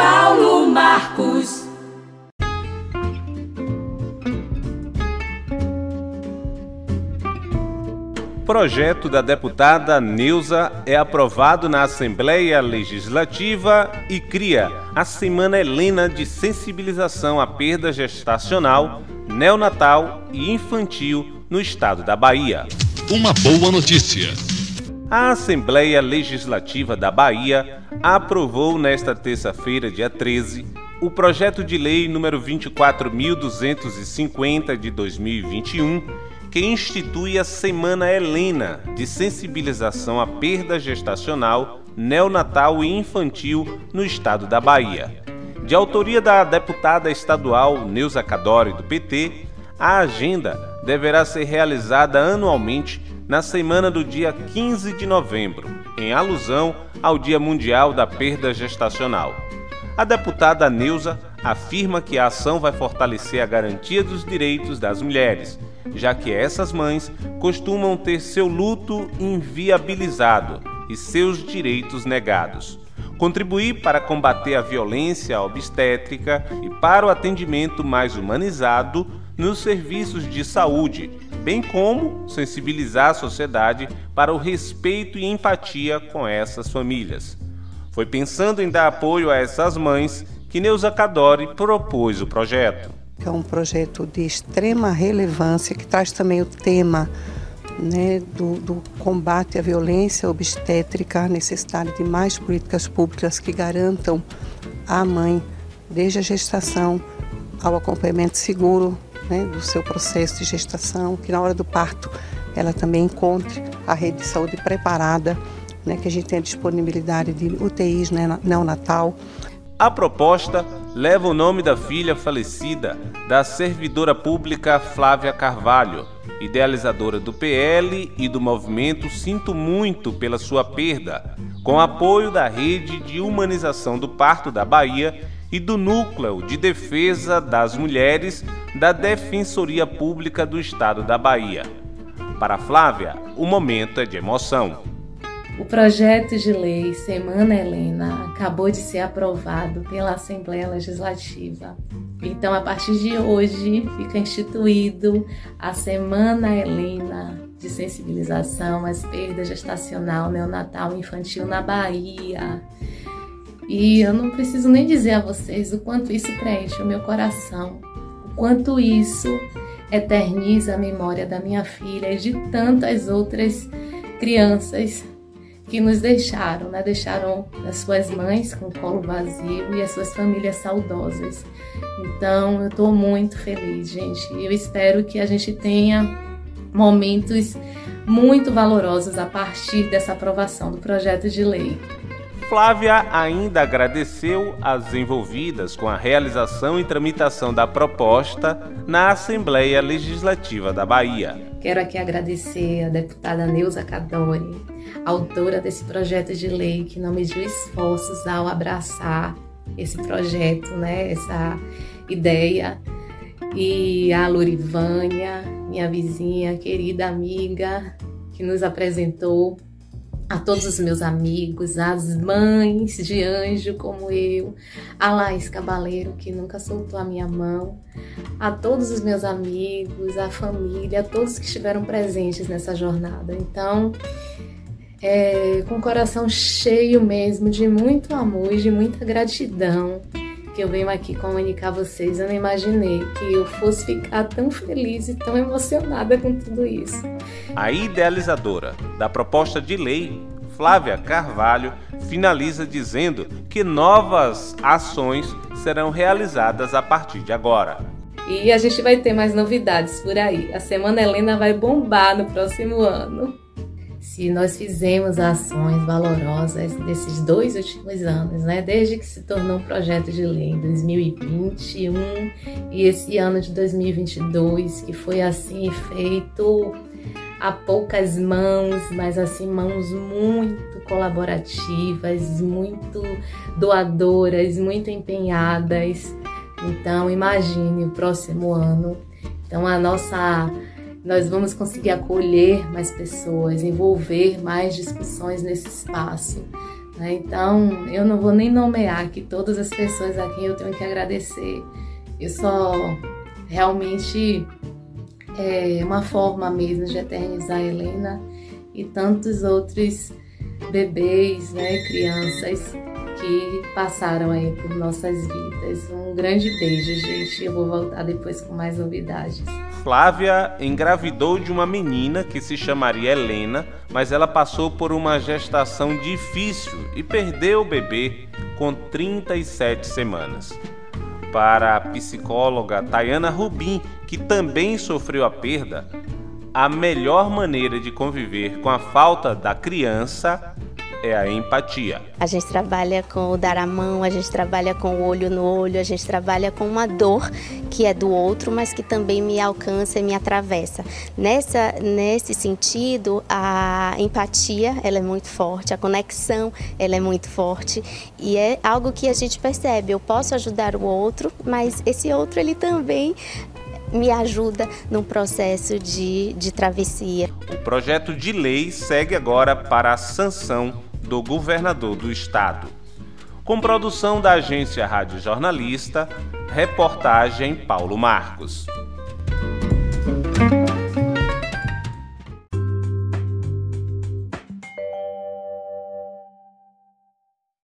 Paulo Marcos. projeto da deputada Neuza é aprovado na Assembleia Legislativa e cria a Semana Helena de Sensibilização à Perda Gestacional, Neonatal e Infantil no estado da Bahia. Uma boa notícia. A Assembleia Legislativa da Bahia aprovou nesta terça-feira, dia 13, o projeto de lei número 24.250 de 2021 que institui a Semana Helena de sensibilização à perda gestacional, neonatal e infantil no estado da Bahia. De autoria da deputada estadual Neuza Cadore, do PT, a agenda deverá ser realizada anualmente na semana do dia 15 de novembro, em alusão ao Dia Mundial da Perda Gestacional. A deputada Neuza afirma que a ação vai fortalecer a garantia dos direitos das mulheres já que essas mães costumam ter seu luto inviabilizado e seus direitos negados. Contribuir para combater a violência obstétrica e para o atendimento mais humanizado nos serviços de saúde, bem como sensibilizar a sociedade para o respeito e empatia com essas famílias. Foi pensando em dar apoio a essas mães que Neuza Cadore propôs o projeto é um projeto de extrema relevância, que traz também o tema né, do, do, combate à violência obstétrica, a necessidade de mais políticas públicas que garantam à mãe, desde a gestação ao acompanhamento seguro né, do seu processo de gestação, que na hora do parto ela também encontre a rede de saúde preparada, né, que a gente tenha disponibilidade de UTIs né, neonatal. A proposta leva o nome da filha falecida da servidora pública Flávia Carvalho, idealizadora do PL e do movimento Sinto Muito pela sua perda, com apoio da Rede de Humanização do Parto da Bahia e do Núcleo de Defesa das Mulheres da Defensoria Pública do Estado da Bahia. Para Flávia, o momento é de emoção. O projeto de lei Semana Helena acabou de ser aprovado pela Assembleia Legislativa. Então, a partir de hoje, fica instituído a Semana Helena de sensibilização às perdas gestacional, neonatal infantil na Bahia. E eu não preciso nem dizer a vocês o quanto isso preenche o meu coração, o quanto isso eterniza a memória da minha filha e de tantas outras crianças que nos deixaram, né? Deixaram as suas mães com o colo vazio e as suas famílias saudosas. Então, eu estou muito feliz, gente. Eu espero que a gente tenha momentos muito valorosos a partir dessa aprovação do projeto de lei. Flávia ainda agradeceu às envolvidas com a realização e tramitação da proposta na Assembleia Legislativa da Bahia. Quero aqui agradecer a deputada Neuza Cadori, autora desse projeto de lei, que não mediu esforços ao abraçar esse projeto, né, essa ideia. E a Lurivânia, minha vizinha, querida amiga, que nos apresentou a todos os meus amigos, as mães de anjo como eu, a Laís Cabaleiro, que nunca soltou a minha mão, a todos os meus amigos, a família, a todos que estiveram presentes nessa jornada. Então, é, com o coração cheio mesmo de muito amor e de muita gratidão que eu venho aqui comunicar a vocês. Eu não imaginei que eu fosse ficar tão feliz e tão emocionada com tudo isso. A idealizadora da proposta de lei, Flávia Carvalho, finaliza dizendo que novas ações serão realizadas a partir de agora. E a gente vai ter mais novidades por aí. A Semana Helena vai bombar no próximo ano. Se nós fizemos ações valorosas desses dois últimos anos, né? Desde que se tornou um projeto de lei em 2021 e esse ano de 2022, que foi assim feito a poucas mãos, mas assim mãos muito colaborativas, muito doadoras, muito empenhadas. Então imagine o próximo ano. Então a nossa nós vamos conseguir acolher mais pessoas, envolver mais discussões nesse espaço. Né? Então, eu não vou nem nomear aqui todas as pessoas a quem eu tenho que agradecer. Eu só realmente é uma forma mesmo de eternizar a Helena e tantos outros bebês, né, crianças que passaram aí por nossas vidas. Um grande beijo, gente. Eu vou voltar depois com mais novidades. Flávia engravidou de uma menina que se chamaria Helena, mas ela passou por uma gestação difícil e perdeu o bebê com 37 semanas. Para a psicóloga Tayana Rubim, que também sofreu a perda, a melhor maneira de conviver com a falta da criança é a empatia. A gente trabalha com o dar a mão, a gente trabalha com o olho no olho, a gente trabalha com uma dor que é do outro, mas que também me alcança e me atravessa. Nessa, nesse sentido, a empatia ela é muito forte, a conexão ela é muito forte e é algo que a gente percebe. Eu posso ajudar o outro, mas esse outro ele também me ajuda no processo de, de travessia. O projeto de lei segue agora para a sanção do governador do estado. Com produção da agência Rádio Jornalista, reportagem Paulo Marcos.